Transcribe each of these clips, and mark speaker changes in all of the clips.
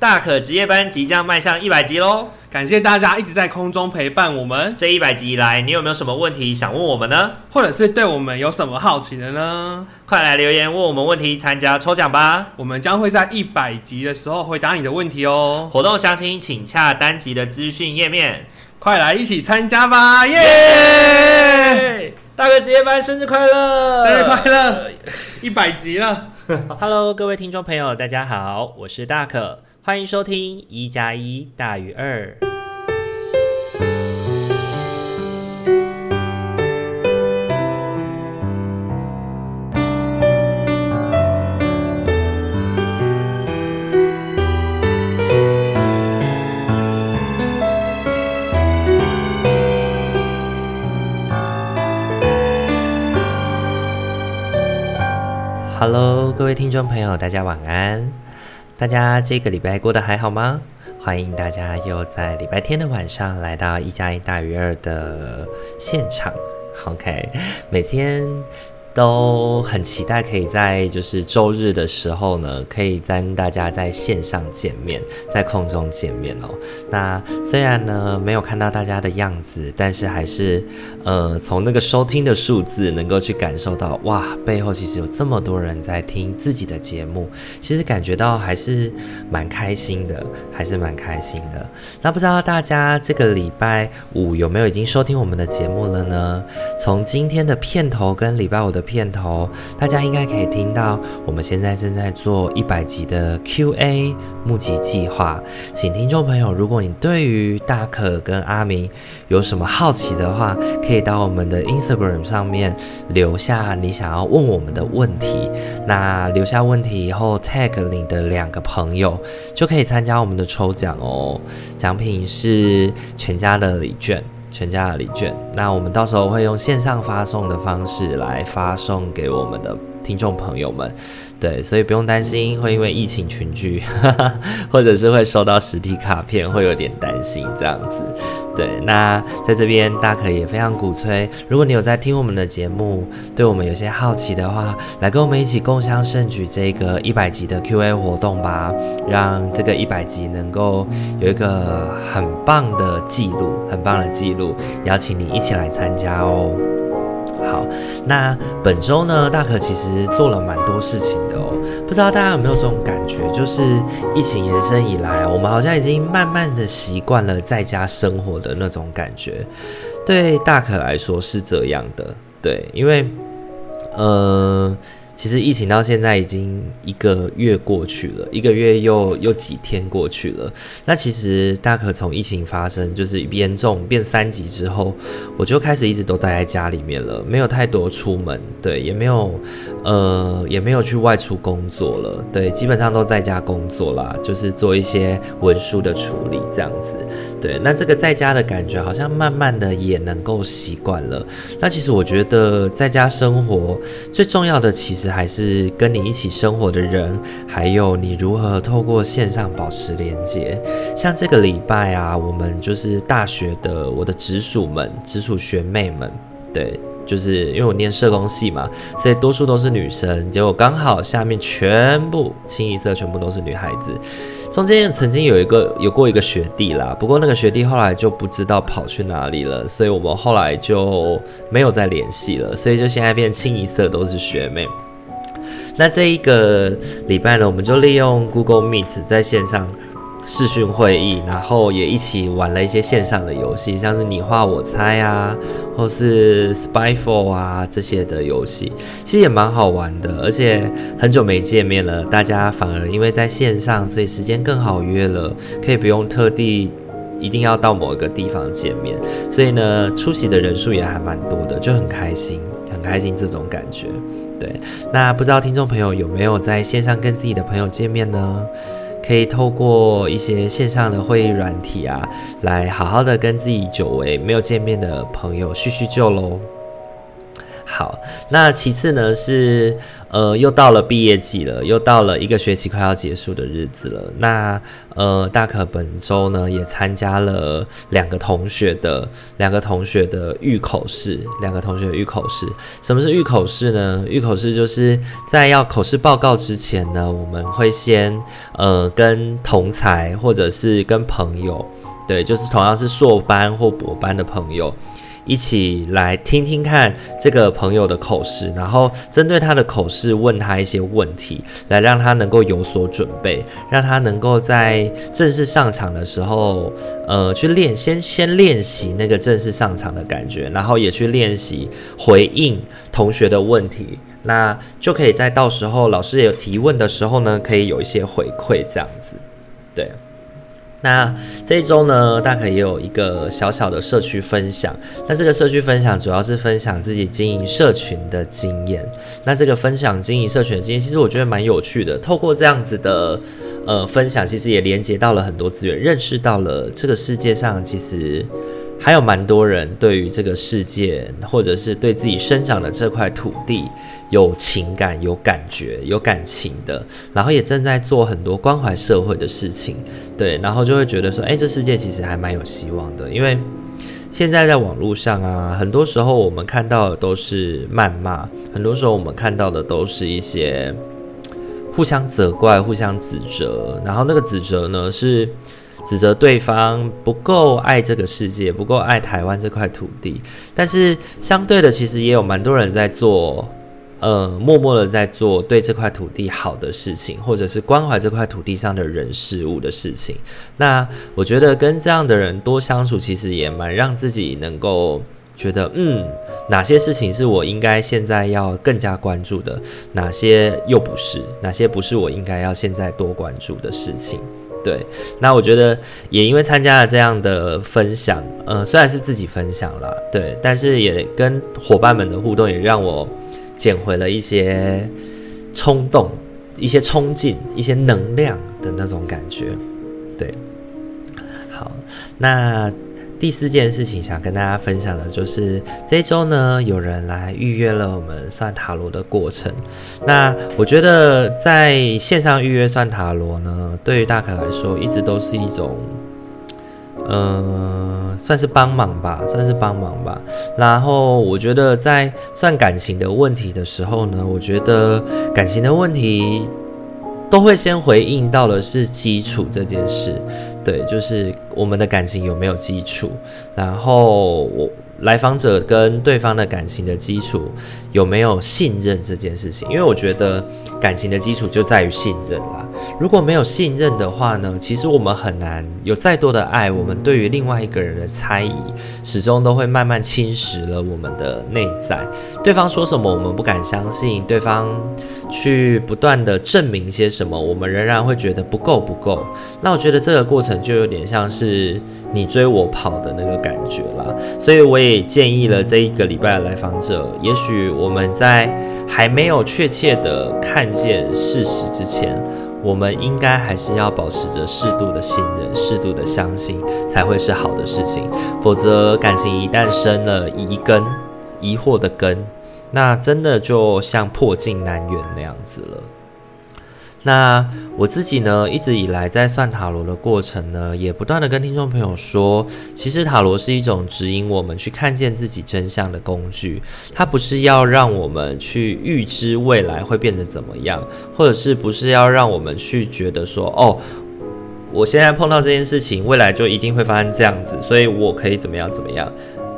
Speaker 1: 大可职业班即将迈向一百集喽！
Speaker 2: 感谢大家一直在空中陪伴我们。
Speaker 1: 这一百集以来，你有没有什么问题想问我们呢？
Speaker 2: 或者是对我们有什么好奇的呢？
Speaker 1: 快来留言问我们问题，参加抽奖吧！
Speaker 2: 我们将会在一百集的时候回答你的问题哦。
Speaker 1: 活动详情请洽单集的资讯页面。
Speaker 2: 快来一起参加吧！耶、
Speaker 1: yeah!！大可职业班生日快乐！
Speaker 2: 生日快乐！一百集了。
Speaker 1: Hello，各位听众朋友，大家好，我是大可。欢迎收听一加一大于二。Hello，各位听众朋友，大家晚安。大家这个礼拜过得还好吗？欢迎大家又在礼拜天的晚上来到一加一大于二的现场。OK，每天。都很期待可以在就是周日的时候呢，可以跟大家在线上见面，在空中见面哦。那虽然呢没有看到大家的样子，但是还是呃从那个收听的数字能够去感受到哇，背后其实有这么多人在听自己的节目，其实感觉到还是蛮开心的，还是蛮开心的。那不知道大家这个礼拜五有没有已经收听我们的节目了呢？从今天的片头跟礼拜五的。片头，大家应该可以听到，我们现在正在做一百集的 Q&A 募集计划。请听众朋友，如果你对于大可跟阿明有什么好奇的话，可以到我们的 Instagram 上面留下你想要问我们的问题。那留下问题以后，tag 你的两个朋友，就可以参加我们的抽奖哦。奖品是全家的礼券。全家的礼券，那我们到时候会用线上发送的方式来发送给我们的听众朋友们，对，所以不用担心会因为疫情群聚，或者是会收到实体卡片会有点担心这样子。对，那在这边大可也非常鼓吹，如果你有在听我们的节目，对我们有些好奇的话，来跟我们一起共襄盛举这个一百集的 Q&A 活动吧，让这个一百集能够有一个很棒的记录，很棒的记录，邀请你一起来参加哦。好，那本周呢，大可其实做了蛮多事情的哦。不知道大家有没有这种感觉，就是疫情延伸以来，我们好像已经慢慢的习惯了在家生活的那种感觉。对大可来说是这样的，对，因为，嗯。其实疫情到现在已经一个月过去了，一个月又又几天过去了。那其实大可从疫情发生就是严重变三级之后，我就开始一直都待在家里面了，没有太多出门，对，也没有呃也没有去外出工作了，对，基本上都在家工作啦，就是做一些文书的处理这样子。对，那这个在家的感觉好像慢慢的也能够习惯了。那其实我觉得在家生活最重要的，其实还是跟你一起生活的人，还有你如何透过线上保持连接。像这个礼拜啊，我们就是大学的我的直属们、直属学妹们，对。就是因为我念社工系嘛，所以多数都是女生。结果刚好下面全部清一色全部都是女孩子。中间曾经有一个有过一个学弟啦，不过那个学弟后来就不知道跑去哪里了，所以我们后来就没有再联系了。所以就现在变清一色都是学妹。那这一个礼拜呢，我们就利用 Google Meet 在线上。视讯会议，然后也一起玩了一些线上的游戏，像是你画我猜啊，或是 Spyfall 啊这些的游戏，其实也蛮好玩的。而且很久没见面了，大家反而因为在线上，所以时间更好约了，可以不用特地一定要到某一个地方见面。所以呢，出席的人数也还蛮多的，就很开心，很开心这种感觉。对，那不知道听众朋友有没有在线上跟自己的朋友见面呢？可以透过一些线上的会议软体啊，来好好的跟自己久违没有见面的朋友叙叙旧喽。好，那其次呢是，呃，又到了毕业季了，又到了一个学期快要结束的日子了。那呃，大可本周呢也参加了两个同学的两个同学的预口试，两个同学的预口试。什么是预口试呢？预口试就是在要口试报告之前呢，我们会先呃跟同才或者是跟朋友，对，就是同样是硕班或博班的朋友。一起来听听看这个朋友的口试，然后针对他的口试问他一些问题，来让他能够有所准备，让他能够在正式上场的时候，呃，去练，先先练习那个正式上场的感觉，然后也去练习回应同学的问题，那就可以在到时候老师有提问的时候呢，可以有一些回馈，这样子，对。那这一周呢，大可也有一个小小的社区分享。那这个社区分享主要是分享自己经营社群的经验。那这个分享经营社群的经验，其实我觉得蛮有趣的。透过这样子的呃分享，其实也连接到了很多资源，认识到了这个世界上其实。还有蛮多人对于这个世界，或者是对自己生长的这块土地有情感、有感觉、有感情的，然后也正在做很多关怀社会的事情，对，然后就会觉得说，哎，这世界其实还蛮有希望的。因为现在在网络上啊，很多时候我们看到的都是谩骂，很多时候我们看到的都是一些互相责怪、互相指责，然后那个指责呢是。指责对方不够爱这个世界，不够爱台湾这块土地，但是相对的，其实也有蛮多人在做，呃，默默的在做对这块土地好的事情，或者是关怀这块土地上的人事物的事情。那我觉得跟这样的人多相处，其实也蛮让自己能够觉得，嗯，哪些事情是我应该现在要更加关注的，哪些又不是，哪些不是我应该要现在多关注的事情。对，那我觉得也因为参加了这样的分享，呃，虽然是自己分享了，对，但是也跟伙伴们的互动，也让我捡回了一些冲动、一些冲劲、一些能量的那种感觉。对，好，那。第四件事情想跟大家分享的就是这周呢，有人来预约了我们算塔罗的过程。那我觉得在线上预约算塔罗呢，对于大可来说，一直都是一种，呃，算是帮忙吧，算是帮忙吧。然后我觉得在算感情的问题的时候呢，我觉得感情的问题都会先回应到的是基础这件事。对，就是我们的感情有没有基础，然后我来访者跟对方的感情的基础有没有信任这件事情，因为我觉得感情的基础就在于信任啦。如果没有信任的话呢，其实我们很难有再多的爱，我们对于另外一个人的猜疑，始终都会慢慢侵蚀了我们的内在。对方说什么，我们不敢相信；对方去不断的证明些什么，我们仍然会觉得不够不够。那我觉得这个过程就有点像是你追我跑的那个感觉啦。所以我也建议了这一个礼拜的来访者，也许我们在还没有确切的看见事实之前。我们应该还是要保持着适度的信任、适度的相信，才会是好的事情。否则，感情一旦生了疑根、疑惑的根，那真的就像破镜难圆那样子了。那我自己呢，一直以来在算塔罗的过程呢，也不断的跟听众朋友说，其实塔罗是一种指引我们去看见自己真相的工具，它不是要让我们去预知未来会变得怎么样，或者是不是要让我们去觉得说，哦，我现在碰到这件事情，未来就一定会发生这样子，所以我可以怎么样怎么样。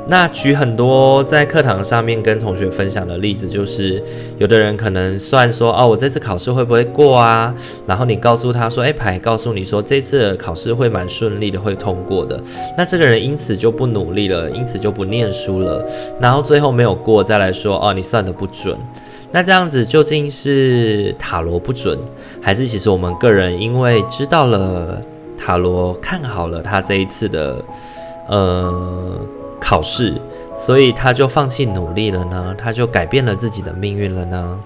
Speaker 1: 那举很多在课堂上面跟同学分享的例子，就是有的人可能算说，哦，我这次考试会不会过啊？然后你告诉他说，哎，牌告诉你说这次考试会蛮顺利的，会通过的。那这个人因此就不努力了，因此就不念书了，然后最后没有过，再来说，哦，你算的不准。那这样子究竟是塔罗不准，还是其实我们个人因为知道了塔罗，看好了他这一次的，呃。考试，所以他就放弃努力了呢？他就改变了自己的命运了呢？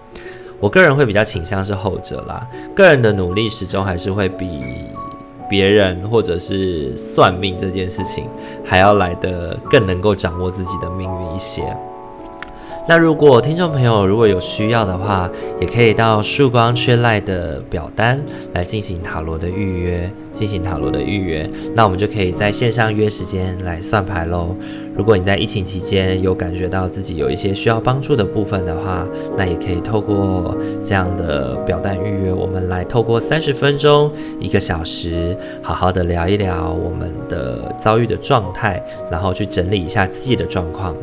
Speaker 1: 我个人会比较倾向是后者啦。个人的努力始终还是会比别人或者是算命这件事情还要来得更能够掌握自己的命运一些。那如果听众朋友如果有需要的话，也可以到曙光缺赖的表单来进行塔罗的预约，进行塔罗的预约，那我们就可以在线上约时间来算牌喽。如果你在疫情期间有感觉到自己有一些需要帮助的部分的话，那也可以透过这样的表单预约，我们来透过三十分钟、一个小时，好好的聊一聊我们的遭遇的状态，然后去整理一下自己的状况。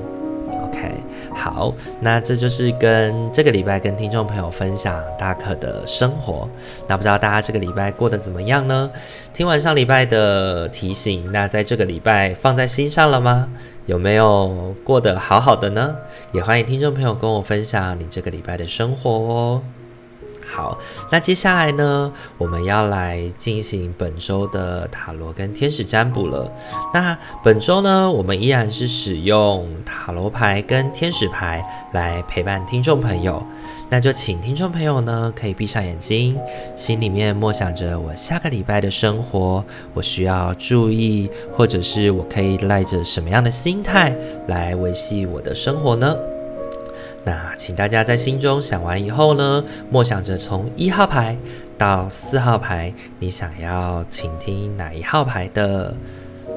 Speaker 1: 好，那这就是跟这个礼拜跟听众朋友分享大可的生活。那不知道大家这个礼拜过得怎么样呢？听完上礼拜的提醒，那在这个礼拜放在心上了吗？有没有过得好好的呢？也欢迎听众朋友跟我分享你这个礼拜的生活哦。好，那接下来呢，我们要来进行本周的塔罗跟天使占卜了。那本周呢，我们依然是使用塔罗牌跟天使牌来陪伴听众朋友。那就请听众朋友呢，可以闭上眼睛，心里面默想着我下个礼拜的生活，我需要注意，或者是我可以赖着什么样的心态来维系我的生活呢？那请大家在心中想完以后呢，默想着从一号牌到四号牌，你想要倾听哪一号牌的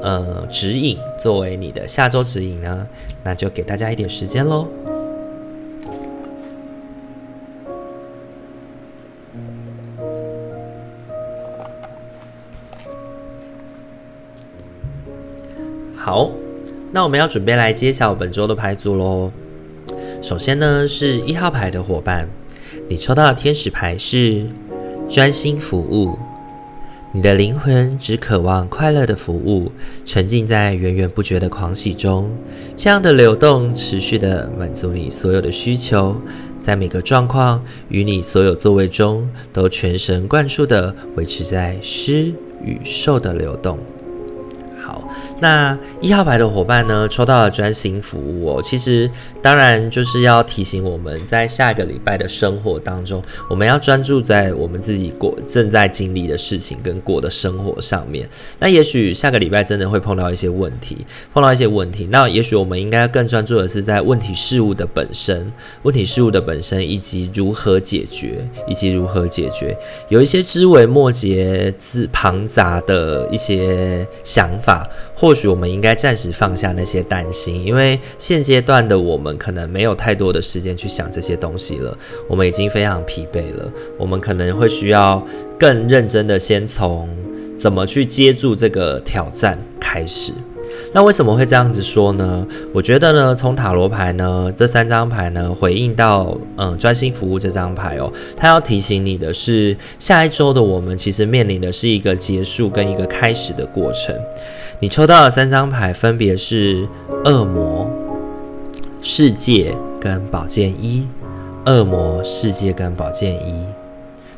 Speaker 1: 呃指引，作为你的下周指引呢？那就给大家一点时间喽。好，那我们要准备来揭晓本周的牌组喽。首先呢，是一号牌的伙伴，你抽到的天使牌是专心服务。你的灵魂只渴望快乐的服务，沉浸在源源不绝的狂喜中。这样的流动持续的满足你所有的需求，在每个状况与你所有座位中，都全神贯注的维持在施与受的流动。那一号牌的伙伴呢，抽到了专心服务哦。其实当然就是要提醒我们在下一个礼拜的生活当中，我们要专注在我们自己过正在经历的事情跟过的生活上面。那也许下个礼拜真的会碰到一些问题，碰到一些问题。那也许我们应该更专注的是在问题事物的本身，问题事物的本身以及如何解决，以及如何解决。有一些枝微末节、字庞杂的一些想法。或或许我们应该暂时放下那些担心，因为现阶段的我们可能没有太多的时间去想这些东西了。我们已经非常疲惫了，我们可能会需要更认真的先从怎么去接住这个挑战开始。那为什么会这样子说呢？我觉得呢，从塔罗牌呢这三张牌呢回应到嗯专心服务这张牌哦，它要提醒你的是，下一周的我们其实面临的是一个结束跟一个开始的过程。你抽到的三张牌分别是恶魔、世界跟宝剑一。恶魔、世界跟宝剑一。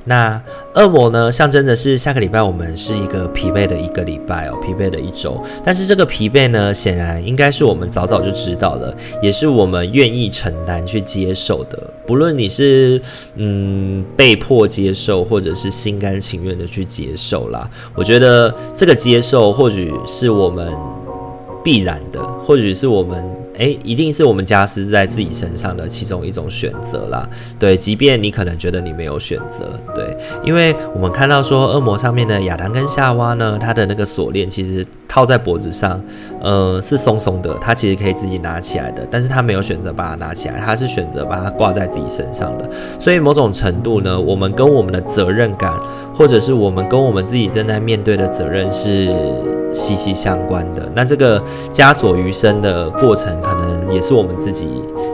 Speaker 1: 那恶魔呢，象征的是下个礼拜我们是一个疲惫的一个礼拜哦，疲惫的一周。但是这个疲惫呢，显然应该是我们早早就知道了，也是我们愿意承担去接受的。不论你是嗯被迫接受，或者是心甘情愿的去接受啦，我觉得这个接受或许是我们必然的，或许是我们。诶，一定是我们加施在自己身上的其中一种选择啦。对，即便你可能觉得你没有选择，对，因为我们看到说恶魔上面的亚当跟夏娃呢，他的那个锁链其实套在脖子上，呃，是松松的，他其实可以自己拿起来的，但是他没有选择把它拿起来，他是选择把它挂在自己身上的。所以某种程度呢，我们跟我们的责任感，或者是我们跟我们自己正在面对的责任是息息相关的。那这个枷锁余生的过程，可能也是我们自己，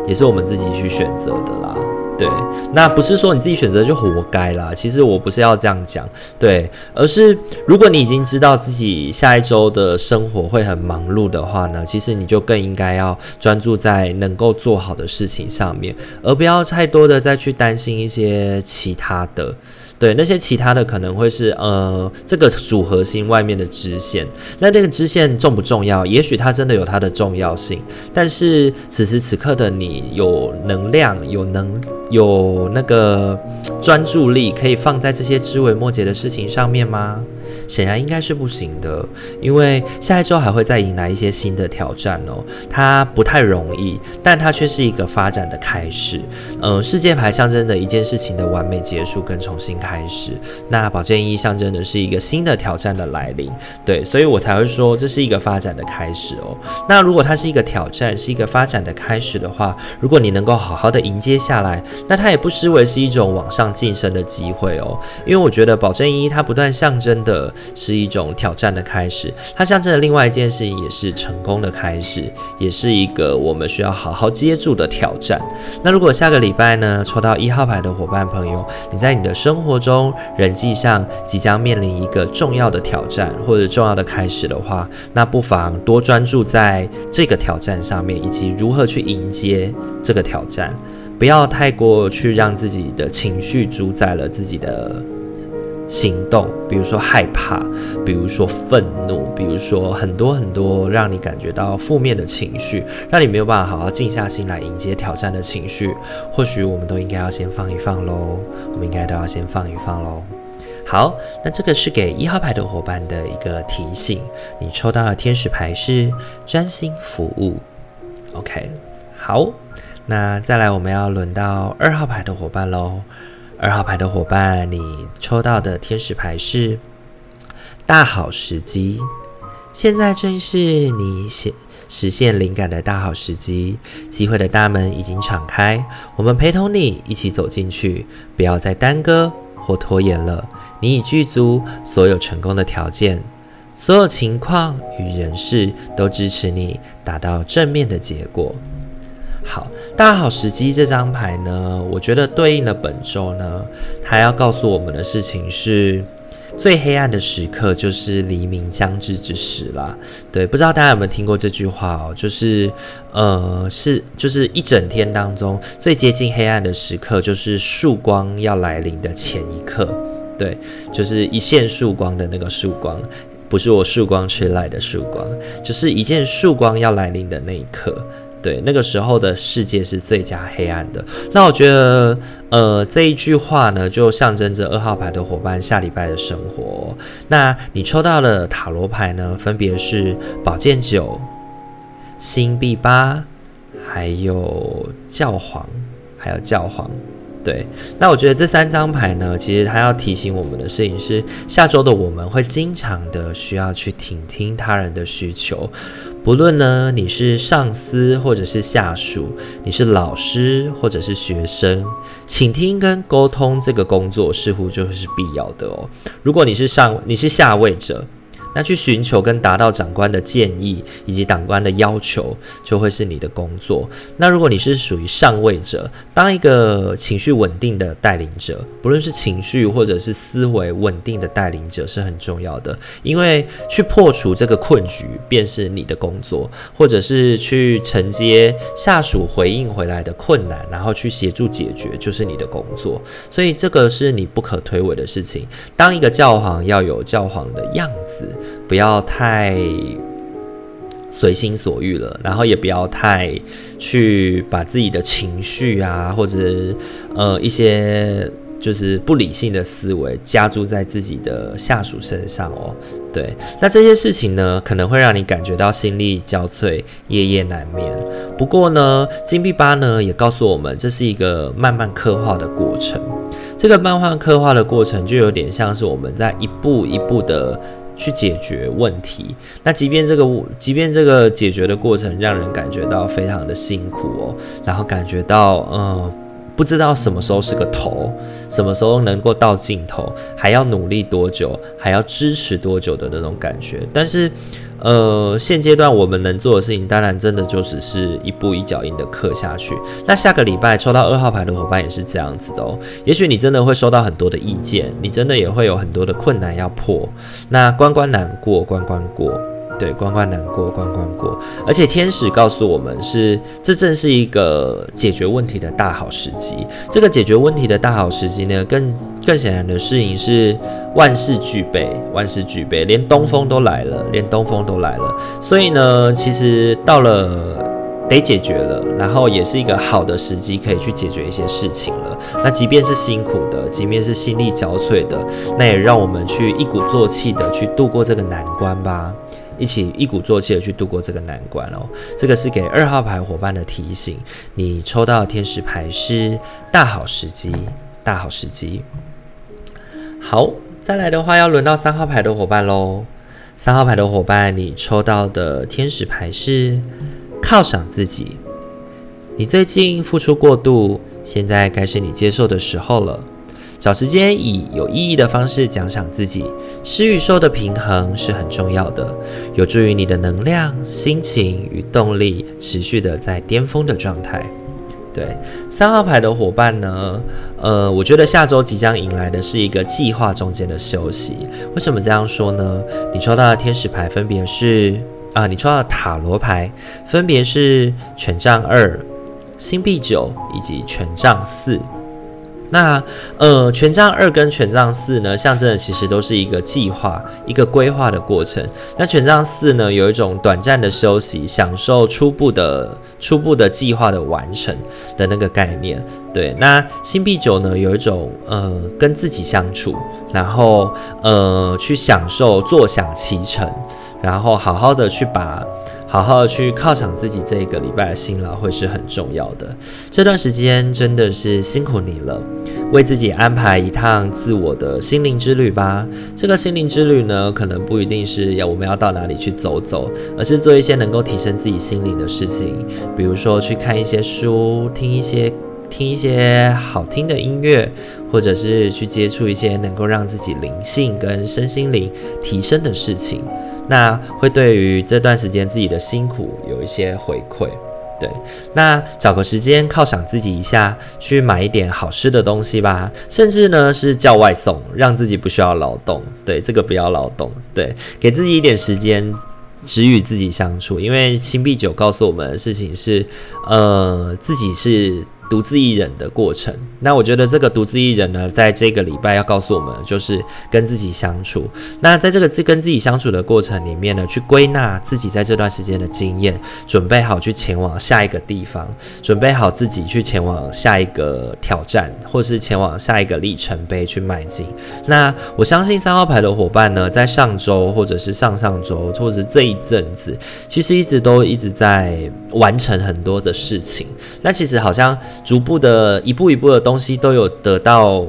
Speaker 1: 也是我们自己去选择的啦。对，那不是说你自己选择就活该啦。其实我不是要这样讲，对，而是如果你已经知道自己下一周的生活会很忙碌的话呢，其实你就更应该要专注在能够做好的事情上面，而不要太多的再去担心一些其他的。对，那些其他的可能会是呃这个组合心外面的支线，那这个支线重不重要？也许它真的有它的重要性，但是此时此刻的你有能量、有能、有那个专注力，可以放在这些枝微末节的事情上面吗？显然应该是不行的，因为下一周还会再迎来一些新的挑战哦。它不太容易，但它却是一个发展的开始。嗯、世界牌象征着一件事情的完美结束跟重新开始，那宝剑一象征的是一个新的挑战的来临。对，所以我才会说这是一个发展的开始哦。那如果它是一个挑战，是一个发展的开始的话，如果你能够好好的迎接下来，那它也不失为是一种往上晋升的机会哦。因为我觉得宝剑一它不断象征的是一种挑战的开始，它象征的另外一件事情也是成功的开始，也是一个我们需要好好接住的挑战。那如果下个礼拜呢，抽到一号牌的伙伴朋友，你在你的生活中、人际上即将面临一个重要的挑战或者重要的开始的话，那不妨多专注在这个挑战上面，以及如何去迎接这个挑战，不要太过去让自己的情绪主宰了自己的。行动，比如说害怕，比如说愤怒，比如说很多很多让你感觉到负面的情绪，让你没有办法好好静下心来迎接挑战的情绪，或许我们都应该要先放一放喽。我们应该都要先放一放喽。好，那这个是给一号牌的伙伴的一个提醒。你抽到的天使牌是专心服务。OK，好，那再来我们要轮到二号牌的伙伴喽。二号牌的伙伴，你抽到的天使牌是大好时机。现在正是你实实现灵感的大好时机，机会的大门已经敞开，我们陪同你一起走进去，不要再耽搁或拖延了。你已具足所有成功的条件，所有情况与人事都支持你达到正面的结果。好，大好时机这张牌呢，我觉得对应了本周呢，它要告诉我们的事情是，最黑暗的时刻就是黎明将至之时啦。对，不知道大家有没有听过这句话哦？就是，呃，是就是一整天当中最接近黑暗的时刻，就是曙光要来临的前一刻。对，就是一线曙光的那个曙光，不是我曙光吹来的曙光，就是一件曙光要来临的那一刻。对，那个时候的世界是最加黑暗的。那我觉得，呃，这一句话呢，就象征着二号牌的伙伴下礼拜的生活。那你抽到的塔罗牌呢，分别是宝剑九、星币八，还有教皇，还有教皇。对，那我觉得这三张牌呢，其实它要提醒我们的事情是，下周的我们会经常的需要去倾听他人的需求，不论呢你是上司或者是下属，你是老师或者是学生，请听跟沟通这个工作似乎就是必要的哦。如果你是上，你是下位者。那去寻求跟达到长官的建议以及长官的要求，就会是你的工作。那如果你是属于上位者，当一个情绪稳定的带领者，不论是情绪或者是思维稳定的带领者是很重要的，因为去破除这个困局便是你的工作，或者是去承接下属回应回来的困难，然后去协助解决，就是你的工作。所以这个是你不可推诿的事情。当一个教皇要有教皇的样子。不要太随心所欲了，然后也不要太去把自己的情绪啊，或者呃一些就是不理性的思维加注在自己的下属身上哦。对，那这些事情呢，可能会让你感觉到心力交瘁、夜夜难眠。不过呢，金币八呢也告诉我们，这是一个慢慢刻画的过程。这个慢慢刻画的过程，就有点像是我们在一步一步的。去解决问题，那即便这个，即便这个解决的过程让人感觉到非常的辛苦哦，然后感觉到，嗯，不知道什么时候是个头，什么时候能够到尽头，还要努力多久，还要支持多久的那种感觉，但是。呃，现阶段我们能做的事情，当然真的就只是一步一脚印的刻下去。那下个礼拜抽到二号牌的伙伴也是这样子的哦。也许你真的会收到很多的意见，你真的也会有很多的困难要破。那关关难过关关过。对，关关难过关关过，而且天使告诉我们是，这正是一个解决问题的大好时机。这个解决问题的大好时机呢，更更显然的事情是万事俱备，万事俱备，连东风都来了，连东风都来了。所以呢，其实到了得解决了，然后也是一个好的时机，可以去解决一些事情了。那即便是辛苦的，即便是心力交瘁的，那也让我们去一鼓作气的去度过这个难关吧。一起一鼓作气的去度过这个难关哦。这个是给二号牌伙伴的提醒。你抽到天使牌是大好时机，大好时机。好，再来的话要轮到三号牌的伙伴喽。三号牌的伙伴，你抽到的天使牌是犒赏自己。你最近付出过度，现在该是你接受的时候了。找时间以有意义的方式奖赏自己，施与受的平衡是很重要的，有助于你的能量、心情与动力持续的在巅峰的状态。对，三号牌的伙伴呢，呃，我觉得下周即将迎来的是一个计划中间的休息。为什么这样说呢？你抽到的天使牌分别是啊、你抽到的塔罗牌分别是权杖二、星币九以及权杖四。那呃，权杖二跟权杖四呢，象征的其实都是一个计划、一个规划的过程。那权杖四呢，有一种短暂的休息，享受初步的、初步的计划的完成的那个概念。对，那星币九呢，有一种呃，跟自己相处，然后呃，去享受坐享其成，然后好好的去把。好好去犒赏自己，这一个礼拜的辛劳会是很重要的。这段时间真的是辛苦你了，为自己安排一趟自我的心灵之旅吧。这个心灵之旅呢，可能不一定是要我们要到哪里去走走，而是做一些能够提升自己心灵的事情，比如说去看一些书，听一些听一些好听的音乐，或者是去接触一些能够让自己灵性跟身心灵提升的事情。那会对于这段时间自己的辛苦有一些回馈，对。那找个时间犒赏自己一下，去买一点好吃的东西吧，甚至呢是叫外送，让自己不需要劳动。对，这个不要劳动，对，给自己一点时间，只与自己相处。因为星币九告诉我们的事情是，呃，自己是。独自一人的过程，那我觉得这个独自一人呢，在这个礼拜要告诉我们，就是跟自己相处。那在这个自跟自己相处的过程里面呢，去归纳自己在这段时间的经验，准备好去前往下一个地方，准备好自己去前往下一个挑战，或是前往下一个里程碑去迈进。那我相信三号牌的伙伴呢，在上周或者是上上周，或者是这一阵子，其实一直都一直在完成很多的事情。那其实好像。逐步的一步一步的东西都有得到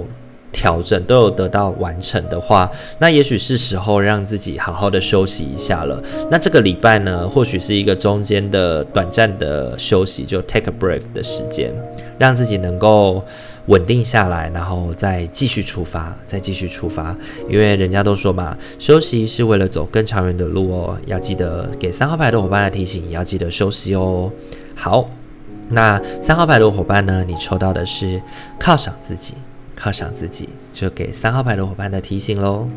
Speaker 1: 调整，都有得到完成的话，那也许是时候让自己好好的休息一下了。那这个礼拜呢，或许是一个中间的短暂的休息，就 take a break 的时间，让自己能够稳定下来，然后再继续出发，再继续出发。因为人家都说嘛，休息是为了走更长远的路哦。要记得给三号牌的伙伴的提醒，也要记得休息哦。好。那三号牌的伙伴呢？你抽到的是犒赏自己，犒赏自己，就给三号牌的伙伴的提醒喽。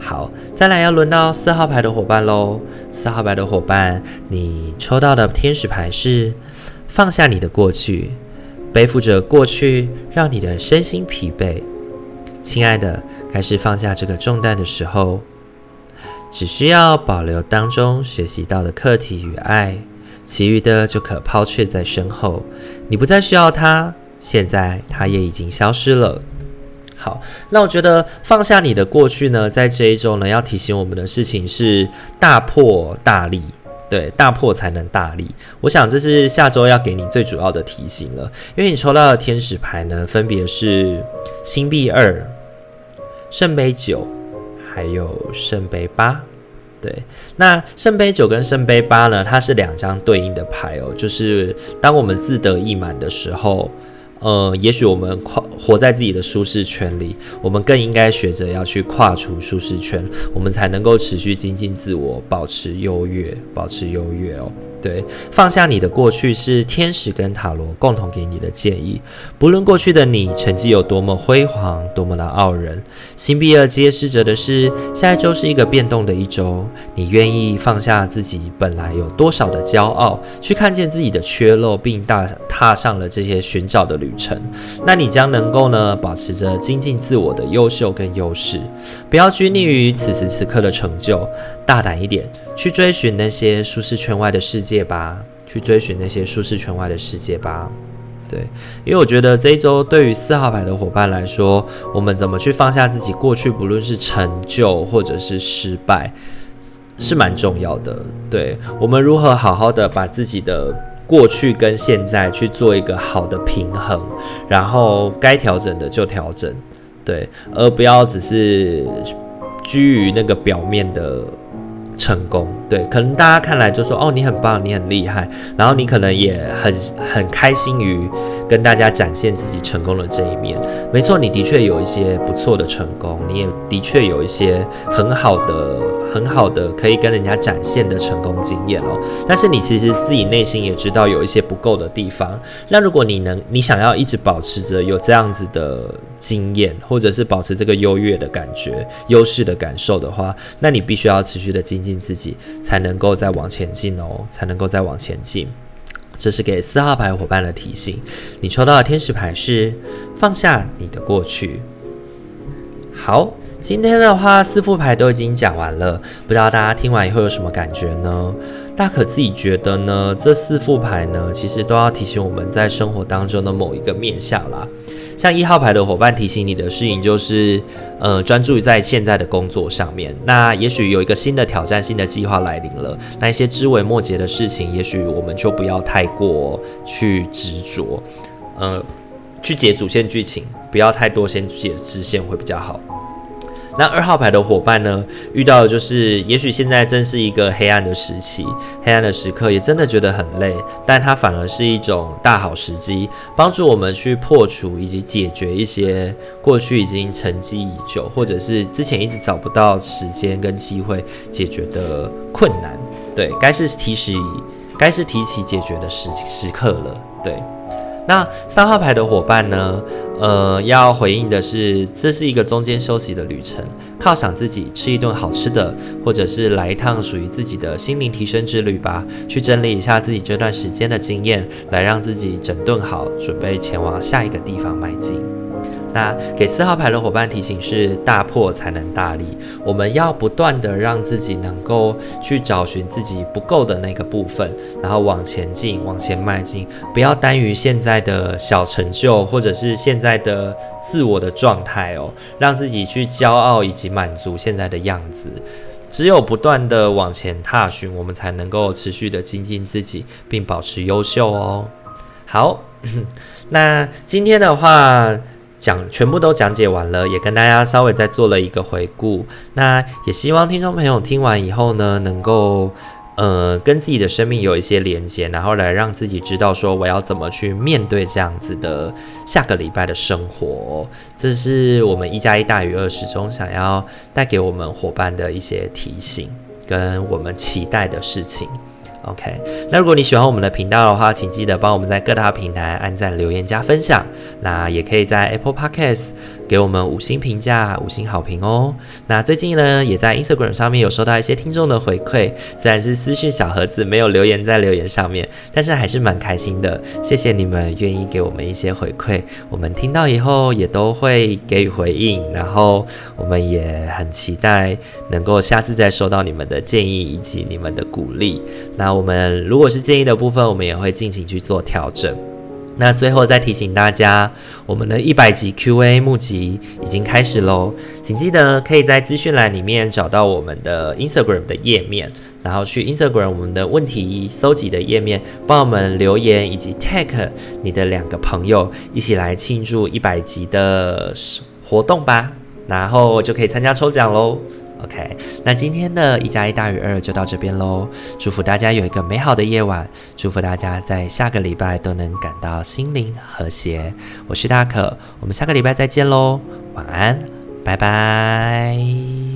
Speaker 1: 好，再来要轮到四号牌的伙伴喽。四号牌的伙伴，你抽到的天使牌是放下你的过去，背负着过去让你的身心疲惫。亲爱的，该是放下这个重担的时候，只需要保留当中学习到的课题与爱。其余的就可抛却在身后，你不再需要它，现在它也已经消失了。好，那我觉得放下你的过去呢，在这一周呢，要提醒我们的事情是大破大立，对，大破才能大立。我想这是下周要给你最主要的提醒了，因为你抽到的天使牌呢，分别是星币二、圣杯九，还有圣杯八。对，那圣杯九跟圣杯八呢，它是两张对应的牌哦。就是当我们自得意满的时候，呃，也许我们跨活在自己的舒适圈里，我们更应该学着要去跨出舒适圈，我们才能够持续精进自我，保持优越，保持优越哦。对，放下你的过去是天使跟塔罗共同给你的建议。不论过去的你成绩有多么辉煌，多么的傲人，星币二揭示着的是，下一周是一个变动的一周。你愿意放下自己本来有多少的骄傲，去看见自己的缺漏，并大踏上了这些寻找的旅程，那你将能够呢，保持着精进自我的优秀跟优势，不要拘泥于此时此刻的成就，大胆一点。去追寻那些舒适圈外的世界吧，去追寻那些舒适圈外的世界吧。对，因为我觉得这一周对于四号牌的伙伴来说，我们怎么去放下自己过去，不论是成就或者是失败，是蛮重要的。对，我们如何好好的把自己的过去跟现在去做一个好的平衡，然后该调整的就调整，对，而不要只是居于那个表面的。成功，对，可能大家看来就说哦，你很棒，你很厉害，然后你可能也很很开心于跟大家展现自己成功的这一面。没错，你的确有一些不错的成功，你也的确有一些很好的、很好的可以跟人家展现的成功经验哦。但是你其实自己内心也知道有一些不够的地方。那如果你能，你想要一直保持着有这样子的经验，或者是保持这个优越的感觉、优势的感受的话，那你必须要持续的精进自己，才能够再往前进哦，才能够再往前进。这是给四号牌伙伴的提醒。你抽到的天使牌是放下你的过去。好，今天的话四副牌都已经讲完了，不知道大家听完以后有什么感觉呢？大可自己觉得呢，这四副牌呢，其实都要提醒我们在生活当中的某一个面向啦。像一号牌的伙伴提醒你的事情就是，呃，专注于在现在的工作上面。那也许有一个新的挑战、新的计划来临了，那一些枝微末节的事情，也许我们就不要太过去执着，呃，去解主线剧情，不要太多先解支线会比较好。那二号牌的伙伴呢，遇到的就是，也许现在正是一个黑暗的时期，黑暗的时刻，也真的觉得很累，但它反而是一种大好时机，帮助我们去破除以及解决一些过去已经沉积已久，或者是之前一直找不到时间跟机会解决的困难。对，该是提起，该是提起解决的时时刻了。对。那三号牌的伙伴呢？呃，要回应的是，这是一个中间休息的旅程，犒赏自己，吃一顿好吃的，或者是来一趟属于自己的心灵提升之旅吧。去整理一下自己这段时间的经验，来让自己整顿好，准备前往下一个地方迈进。那给四号牌的伙伴提醒是：大破才能大立。我们要不断的让自己能够去找寻自己不够的那个部分，然后往前进，往前迈进。不要耽于现在的小成就，或者是现在的自我的状态哦，让自己去骄傲以及满足现在的样子。只有不断的往前踏寻，我们才能够持续的精进自己，并保持优秀哦。好，那今天的话。讲全部都讲解完了，也跟大家稍微再做了一个回顾。那也希望听众朋友听完以后呢，能够呃跟自己的生命有一些连接，然后来让自己知道说我要怎么去面对这样子的下个礼拜的生活。这是我们一加一大于二始终想要带给我们伙伴的一些提醒，跟我们期待的事情。OK，那如果你喜欢我们的频道的话，请记得帮我们在各大平台按赞、留言、加分享。那也可以在 Apple Podcast 给我们五星评价、五星好评哦。那最近呢，也在 Instagram 上面有收到一些听众的回馈，虽然是私讯小盒子，没有留言在留言上面，但是还是蛮开心的。谢谢你们愿意给我们一些回馈，我们听到以后也都会给予回应，然后我们也很期待能够下次再收到你们的建议以及你们的鼓励。那我们如果是建议的部分，我们也会尽情去做调整。那最后再提醒大家，我们的一百集 Q&A 募集已经开始喽，请记得可以在资讯栏里面找到我们的 Instagram 的页面，然后去 Instagram 我们的问题搜集的页面，帮我们留言以及 tag 你的两个朋友，一起来庆祝一百集的活动吧，然后就可以参加抽奖喽。OK，那今天的一加一大于二就到这边喽。祝福大家有一个美好的夜晚，祝福大家在下个礼拜都能感到心灵和谐。我是大可，我们下个礼拜再见喽，晚安，拜拜。